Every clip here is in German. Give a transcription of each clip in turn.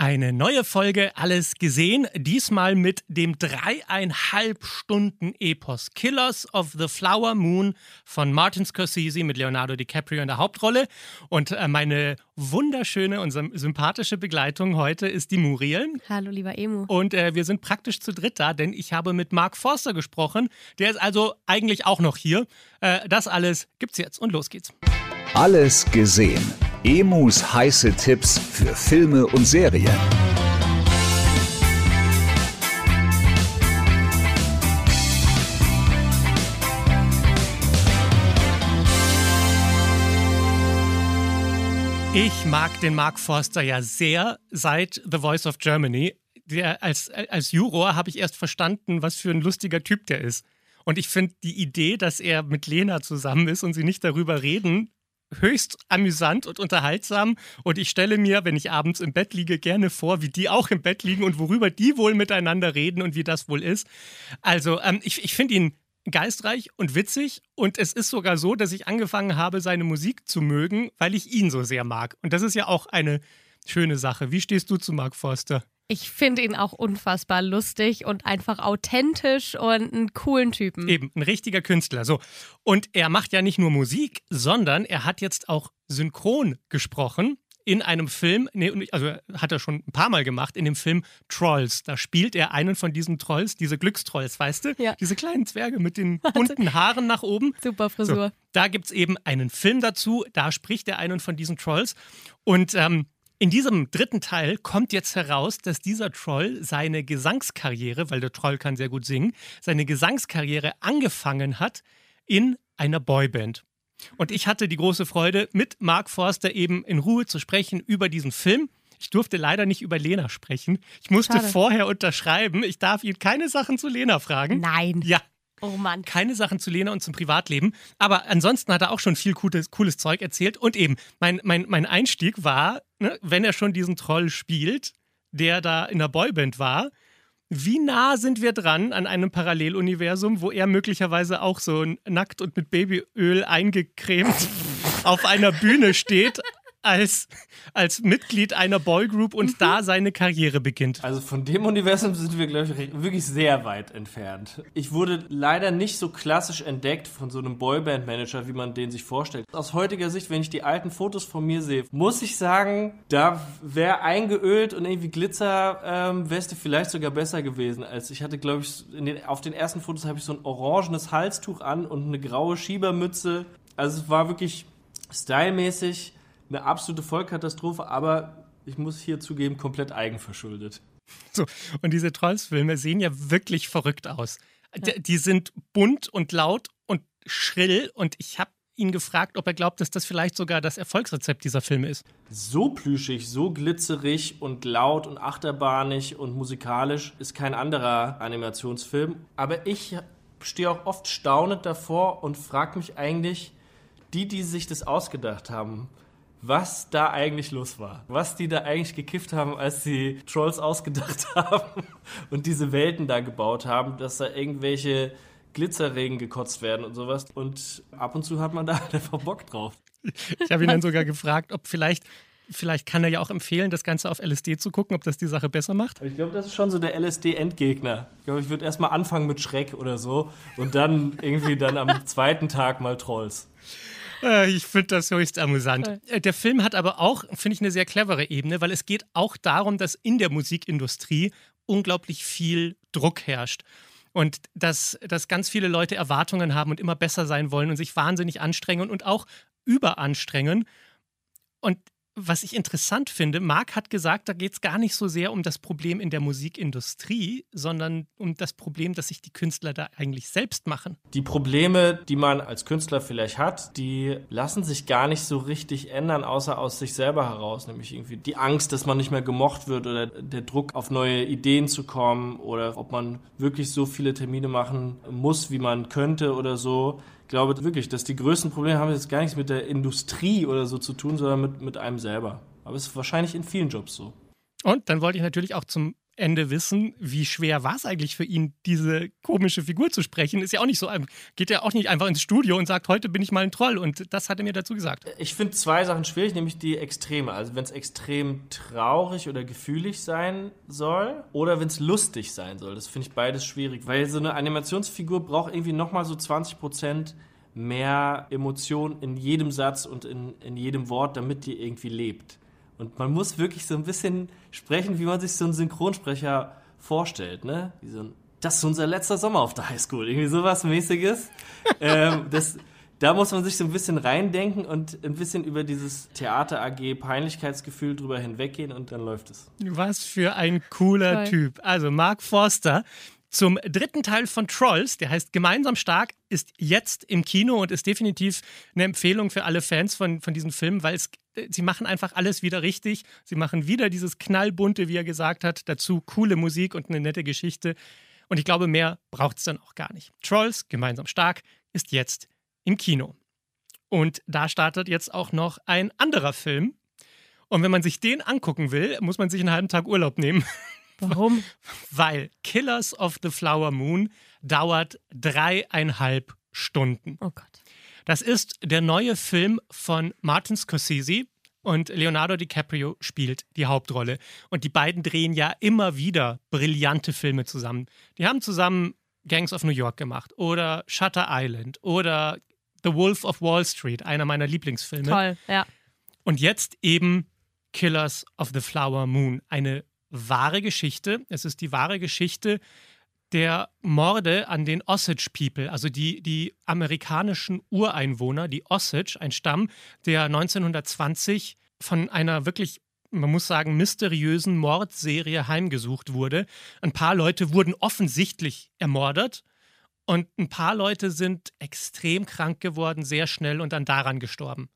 Eine neue Folge Alles gesehen, diesmal mit dem dreieinhalb Stunden Epos Killers of the Flower Moon von Martin Scorsese mit Leonardo DiCaprio in der Hauptrolle. Und äh, meine wunderschöne und sympathische Begleitung heute ist die Muriel. Hallo, lieber Emu. Und äh, wir sind praktisch zu dritt da, denn ich habe mit Mark Forster gesprochen. Der ist also eigentlich auch noch hier. Äh, das alles gibt's jetzt und los geht's. Alles gesehen. Emus heiße Tipps für Filme und Serien. Ich mag den Mark Forster ja sehr seit The Voice of Germany. Der, als, als Juror habe ich erst verstanden, was für ein lustiger Typ der ist. Und ich finde die Idee, dass er mit Lena zusammen ist und sie nicht darüber reden, höchst amüsant und unterhaltsam. Und ich stelle mir, wenn ich abends im Bett liege, gerne vor, wie die auch im Bett liegen und worüber die wohl miteinander reden und wie das wohl ist. Also ähm, ich, ich finde ihn geistreich und witzig. Und es ist sogar so, dass ich angefangen habe, seine Musik zu mögen, weil ich ihn so sehr mag. Und das ist ja auch eine schöne Sache. Wie stehst du zu Mark Forster? Ich finde ihn auch unfassbar lustig und einfach authentisch und einen coolen Typen. Eben, ein richtiger Künstler. So. Und er macht ja nicht nur Musik, sondern er hat jetzt auch synchron gesprochen in einem Film, nee, also hat er schon ein paar Mal gemacht, in dem Film Trolls. Da spielt er einen von diesen Trolls, diese Glückstrolls, weißt du? Ja. Diese kleinen Zwerge mit den bunten Haaren nach oben. Super Frisur. So, da gibt es eben einen Film dazu, da spricht er einen von diesen Trolls. Und ähm, in diesem dritten Teil kommt jetzt heraus, dass dieser Troll seine Gesangskarriere, weil der Troll kann sehr gut singen, seine Gesangskarriere angefangen hat in einer Boyband. Und ich hatte die große Freude, mit Mark Forster eben in Ruhe zu sprechen über diesen Film. Ich durfte leider nicht über Lena sprechen. Ich musste Schade. vorher unterschreiben. Ich darf ihn keine Sachen zu Lena fragen. Nein. Ja, Oh Mann. keine Sachen zu Lena und zum Privatleben. Aber ansonsten hat er auch schon viel cooles, cooles Zeug erzählt. Und eben, mein, mein, mein Einstieg war, ne, wenn er schon diesen Troll spielt, der da in der Boyband war, wie nah sind wir dran an einem Paralleluniversum, wo er möglicherweise auch so nackt und mit Babyöl eingecremt auf einer Bühne steht, als, als Mitglied einer Boygroup und da seine Karriere beginnt. Also von dem Universum sind wir, glaube ich, wirklich sehr weit entfernt. Ich wurde leider nicht so klassisch entdeckt von so einem Boyband-Manager, wie man den sich vorstellt. Aus heutiger Sicht, wenn ich die alten Fotos von mir sehe, muss ich sagen, da wäre eingeölt und irgendwie Glitzerweste ähm, vielleicht sogar besser gewesen. Als ich hatte, glaube ich, in den, auf den ersten Fotos habe ich so ein orangenes Halstuch an und eine graue Schiebermütze. Also es war wirklich stylmäßig eine absolute Vollkatastrophe, aber ich muss hier zugeben, komplett eigenverschuldet. So, und diese Trolls-Filme sehen ja wirklich verrückt aus. D- Die sind bunt und laut und schrill und ich habe ihn gefragt, ob er glaubt, dass das vielleicht sogar das Erfolgsrezept dieser Filme ist. So plüschig, so glitzerig und laut und achterbahnig und musikalisch ist kein anderer Animationsfilm. Aber ich stehe auch oft staunend davor und frage mich eigentlich, die, die sich das ausgedacht haben, was da eigentlich los war. Was die da eigentlich gekifft haben, als sie Trolls ausgedacht haben und diese Welten da gebaut haben, dass da irgendwelche Glitzerregen gekotzt werden und sowas. Und ab und zu hat man da einfach Bock drauf. Ich habe ihn dann sogar gefragt, ob vielleicht, vielleicht kann er ja auch empfehlen, das Ganze auf LSD zu gucken, ob das die Sache besser macht. Ich glaube, das ist schon so der LSD-Endgegner. Ich glaube, ich würde erstmal anfangen mit Schreck oder so und dann irgendwie dann am zweiten Tag mal Trolls. Äh, Ich finde das höchst amüsant. Äh, Der Film hat aber auch, finde ich, eine sehr clevere Ebene, weil es geht auch darum, dass in der Musikindustrie unglaublich viel Druck herrscht. Und dass, dass ganz viele Leute Erwartungen haben und immer besser sein wollen und sich wahnsinnig anstrengen und auch überanstrengen. Und was ich interessant finde, Marc hat gesagt, da geht es gar nicht so sehr um das Problem in der Musikindustrie, sondern um das Problem, dass sich die Künstler da eigentlich selbst machen. Die Probleme, die man als Künstler vielleicht hat, die lassen sich gar nicht so richtig ändern, außer aus sich selber heraus. Nämlich irgendwie die Angst, dass man nicht mehr gemocht wird oder der Druck, auf neue Ideen zu kommen oder ob man wirklich so viele Termine machen muss, wie man könnte oder so glaube wirklich, dass die größten Probleme haben jetzt gar nichts mit der Industrie oder so zu tun, sondern mit, mit einem selber. Aber es ist wahrscheinlich in vielen Jobs so. Und dann wollte ich natürlich auch zum Ende wissen, wie schwer war es eigentlich für ihn, diese komische Figur zu sprechen. Ist ja auch nicht so, geht ja auch nicht einfach ins Studio und sagt, heute bin ich mal ein Troll. Und das hat er mir dazu gesagt. Ich finde zwei Sachen schwierig, nämlich die Extreme. Also wenn es extrem traurig oder gefühlig sein soll oder wenn es lustig sein soll. Das finde ich beides schwierig, weil so eine Animationsfigur braucht irgendwie nochmal so 20 Prozent mehr Emotion in jedem Satz und in, in jedem Wort, damit die irgendwie lebt. Und man muss wirklich so ein bisschen sprechen, wie man sich so einen Synchronsprecher vorstellt, ne? Wie so ein, das ist unser letzter Sommer auf der Highschool, irgendwie sowas mäßiges. ähm, das, da muss man sich so ein bisschen reindenken und ein bisschen über dieses Theater AG Peinlichkeitsgefühl drüber hinweggehen und dann läuft es. Was für ein cooler Toll. Typ. Also Mark Forster, zum dritten Teil von Trolls, der heißt Gemeinsam stark, ist jetzt im Kino und ist definitiv eine Empfehlung für alle Fans von, von diesem Film, weil es, äh, sie machen einfach alles wieder richtig. Sie machen wieder dieses knallbunte, wie er gesagt hat, dazu coole Musik und eine nette Geschichte. Und ich glaube, mehr braucht es dann auch gar nicht. Trolls, Gemeinsam stark, ist jetzt im Kino. Und da startet jetzt auch noch ein anderer Film. Und wenn man sich den angucken will, muss man sich einen halben Tag Urlaub nehmen. Warum? Weil Killers of the Flower Moon dauert dreieinhalb Stunden. Oh Gott. Das ist der neue Film von Martin Scorsese und Leonardo DiCaprio spielt die Hauptrolle. Und die beiden drehen ja immer wieder brillante Filme zusammen. Die haben zusammen Gangs of New York gemacht oder Shutter Island oder The Wolf of Wall Street, einer meiner Lieblingsfilme. Toll, ja. Und jetzt eben Killers of the Flower Moon, eine wahre Geschichte. Es ist die wahre Geschichte der Morde an den Osage People, also die, die amerikanischen Ureinwohner, die Osage, ein Stamm, der 1920 von einer wirklich man muss sagen, mysteriösen Mordserie heimgesucht wurde. Ein paar Leute wurden offensichtlich ermordet und ein paar Leute sind extrem krank geworden, sehr schnell und dann daran gestorben.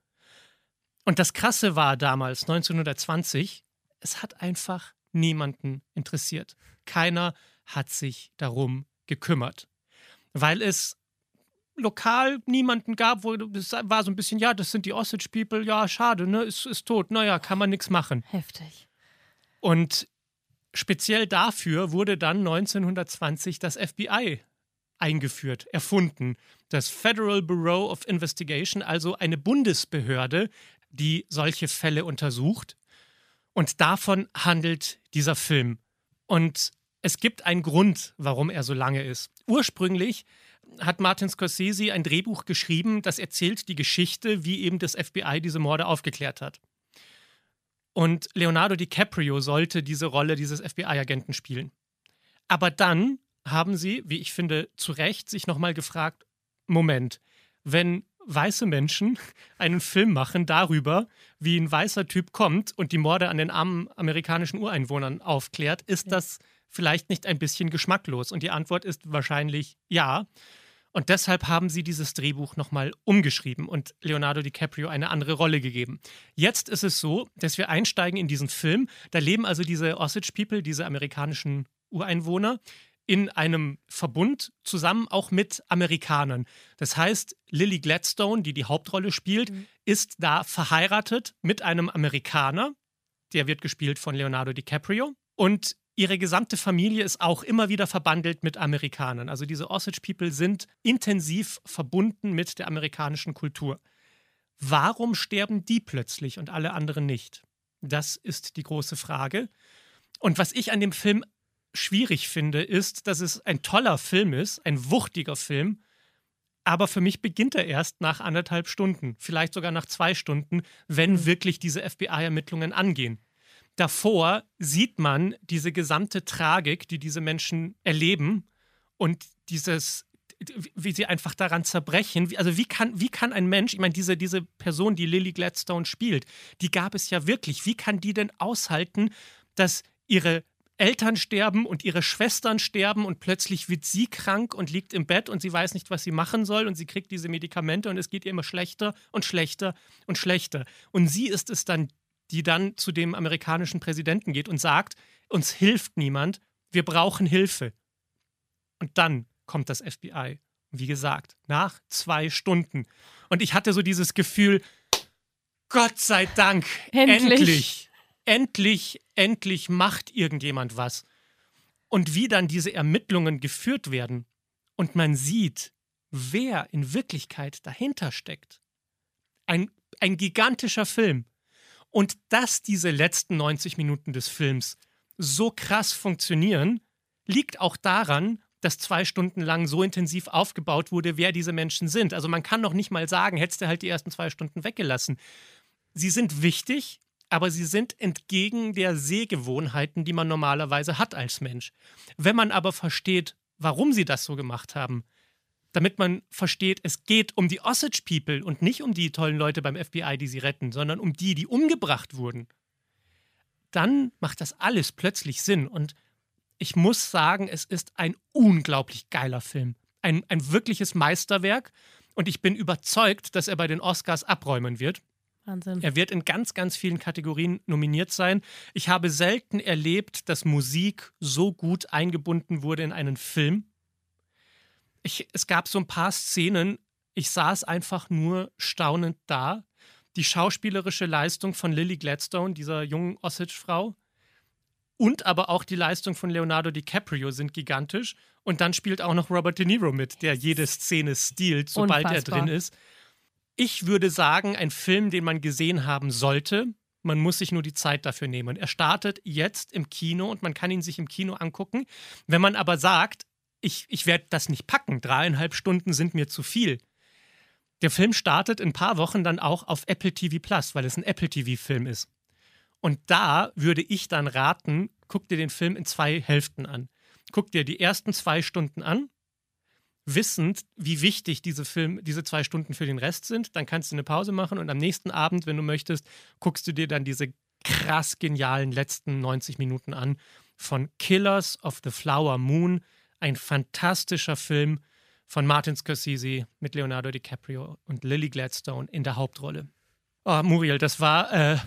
Und das Krasse war damals, 1920, es hat einfach niemanden interessiert. Keiner hat sich darum gekümmert, weil es lokal niemanden gab, wo es war so ein bisschen, ja, das sind die Osage People, ja, schade, ne, ist, ist tot, naja, kann man nichts machen. Heftig. Und speziell dafür wurde dann 1920 das FBI eingeführt, erfunden. Das Federal Bureau of Investigation, also eine Bundesbehörde, die solche Fälle untersucht. Und davon handelt dieser Film. Und es gibt einen Grund, warum er so lange ist. Ursprünglich hat Martin Scorsese ein Drehbuch geschrieben, das erzählt die Geschichte, wie eben das FBI diese Morde aufgeklärt hat. Und Leonardo DiCaprio sollte diese Rolle dieses FBI-Agenten spielen. Aber dann haben sie, wie ich finde, zu Recht sich nochmal gefragt, Moment, wenn weiße Menschen einen Film machen darüber, wie ein weißer Typ kommt und die Morde an den armen amerikanischen Ureinwohnern aufklärt, ist ja. das vielleicht nicht ein bisschen geschmacklos? Und die Antwort ist wahrscheinlich ja. Und deshalb haben sie dieses Drehbuch nochmal umgeschrieben und Leonardo DiCaprio eine andere Rolle gegeben. Jetzt ist es so, dass wir einsteigen in diesen Film. Da leben also diese Osage People, diese amerikanischen Ureinwohner, in einem Verbund zusammen auch mit Amerikanern. Das heißt, Lily Gladstone, die die Hauptrolle spielt, mhm. ist da verheiratet mit einem Amerikaner. Der wird gespielt von Leonardo DiCaprio. Und ihre gesamte Familie ist auch immer wieder verbandelt mit Amerikanern. Also diese Osage People sind intensiv verbunden mit der amerikanischen Kultur. Warum sterben die plötzlich und alle anderen nicht? Das ist die große Frage. Und was ich an dem Film schwierig finde, ist, dass es ein toller Film ist, ein wuchtiger Film, aber für mich beginnt er erst nach anderthalb Stunden, vielleicht sogar nach zwei Stunden, wenn mhm. wirklich diese FBI-Ermittlungen angehen. Davor sieht man diese gesamte Tragik, die diese Menschen erleben und dieses, wie sie einfach daran zerbrechen. Wie- Also wie kann, wie kann ein Mensch, ich meine, diese, diese Person, die Lily Gladstone spielt, die gab es ja wirklich. Wie kann die denn aushalten, dass ihre Eltern sterben und ihre Schwestern sterben und plötzlich wird sie krank und liegt im Bett und sie weiß nicht, was sie machen soll und sie kriegt diese Medikamente und es geht ihr immer schlechter und schlechter und schlechter. Und sie ist es dann, die dann zu dem amerikanischen Präsidenten geht und sagt, uns hilft niemand, wir brauchen Hilfe. Und dann kommt das FBI. Wie gesagt, nach zwei Stunden. Und ich hatte so dieses Gefühl, Gott sei Dank, Endlich. endlich, endlich, endlich macht irgendjemand was. Und wie dann diese Ermittlungen geführt werden und man sieht, wer in Wirklichkeit dahinter steckt. Ein, ein gigantischer Film. Und dass diese letzten 90 Minuten des Films so krass funktionieren, liegt auch daran, dass zwei Stunden lang so intensiv aufgebaut wurde, wer diese Menschen sind. Also man kann noch nicht mal sagen, hättest du halt die ersten zwei Stunden weggelassen. Sie sind wichtig, aber sie sind entgegen der Sehgewohnheiten, die man normalerweise hat als Mensch. Wenn man aber versteht, warum sie das so gemacht haben, damit man versteht, es geht um die Osage People und nicht um die tollen Leute beim FBI, die sie retten, sondern um die, die umgebracht wurden, dann macht das alles plötzlich Sinn. Und ich muss sagen, es ist ein unglaublich geiler Film. Ein, ein wirkliches Meisterwerk. Und ich bin überzeugt, dass er bei den Oscars abräumen wird. Wahnsinn. Er wird in ganz, ganz vielen Kategorien nominiert sein. Ich habe selten erlebt, dass Musik so gut eingebunden wurde in einen Film. Ich, es gab so ein paar Szenen, ich saß einfach nur staunend da. Die schauspielerische Leistung von Lily Gladstone, dieser jungen Osage-Frau, und aber auch die Leistung von Leonardo DiCaprio sind gigantisch. Und dann spielt auch noch Robert De Niro mit, der jede Szene stiehlt, sobald Unfassbar. er drin ist. Ich würde sagen, ein Film, den man gesehen haben sollte. Man muss sich nur die Zeit dafür nehmen. Er startet jetzt im Kino und man kann ihn sich im Kino angucken. Wenn man aber sagt, ich, ich werde das nicht packen, dreieinhalb Stunden sind mir zu viel. Der Film startet in ein paar Wochen dann auch auf Apple TV Plus, weil es ein Apple TV-Film ist. Und da würde ich dann raten, guck dir den Film in zwei Hälften an. Guck dir die ersten zwei Stunden an, wissend, wie wichtig diese Film, diese zwei Stunden für den Rest sind. Dann kannst du eine Pause machen und am nächsten Abend, wenn du möchtest, guckst du dir dann diese krass genialen letzten 90 Minuten an von Killers of the Flower Moon. Ein fantastischer Film von Martin Scorsese mit Leonardo DiCaprio und Lily Gladstone in der Hauptrolle. Oh, Muriel, das war äh,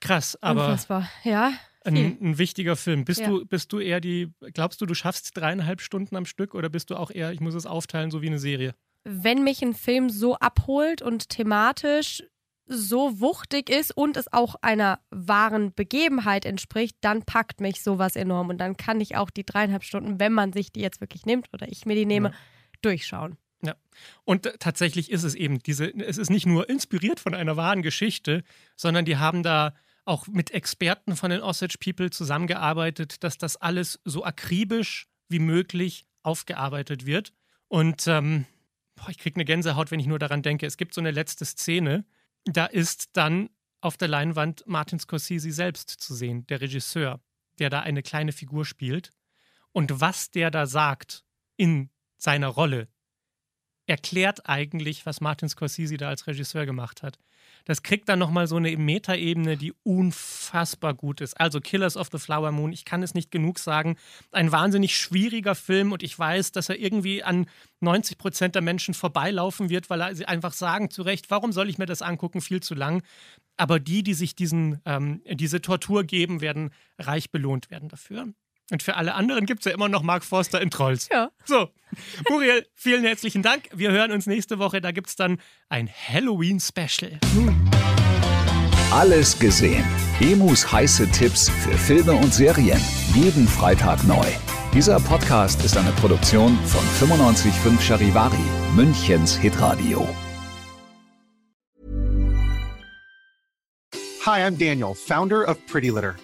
krass, aber Unfassbar. Ja. Ein, ein wichtiger Film. Bist, Ja. du, bist du eher die, glaubst du, du schaffst dreieinhalb Stunden am Stück oder bist du auch eher, ich muss es aufteilen, so wie eine Serie? Wenn mich ein Film so abholt und thematisch so wuchtig ist und es auch einer wahren Begebenheit entspricht, dann packt mich sowas enorm. Und dann kann ich auch die dreieinhalb Stunden, wenn man sich die jetzt wirklich nimmt oder ich mir die nehme, Ja. durchschauen. Ja. Und äh, tatsächlich ist es eben diese, es ist nicht nur inspiriert von einer wahren Geschichte, sondern die haben da auch mit Experten von den Osage People zusammengearbeitet, dass das alles so akribisch wie möglich aufgearbeitet wird. Und ähm, boah, ich kriege eine Gänsehaut, wenn ich nur daran denke. Es gibt so eine letzte Szene, da ist dann auf der Leinwand Martin Scorsese selbst zu sehen, der Regisseur, der da eine kleine Figur spielt. Und was der da sagt in seiner Rolle, erklärt eigentlich, was Martin Scorsese da als Regisseur gemacht hat. Das kriegt dann nochmal so eine Metaebene, die unfassbar gut ist. Also Killers of the Flower Moon, ich kann es nicht genug sagen. Ein wahnsinnig schwieriger Film und ich weiß, dass er irgendwie an 90 Prozent der Menschen vorbeilaufen wird, weil sie einfach sagen, zu Recht, warum soll ich mir das angucken, viel zu lang. Aber die, die sich diesen, ähm, diese Tortur geben, werden reich belohnt werden dafür. Und für alle anderen gibt es ja immer noch Mark Forster in Trolls. Ja. So, Muriel, vielen herzlichen Dank. Wir hören uns nächste Woche. Da gibt es dann ein Halloween-Special. Alles gesehen. Emus heiße Tipps für Filme und Serien. Jeden Freitag neu. Dieser Podcast ist eine Produktion von 955 Charivari, Münchens Hitradio. Hi, I'm Daniel, founder of Pretty Litter.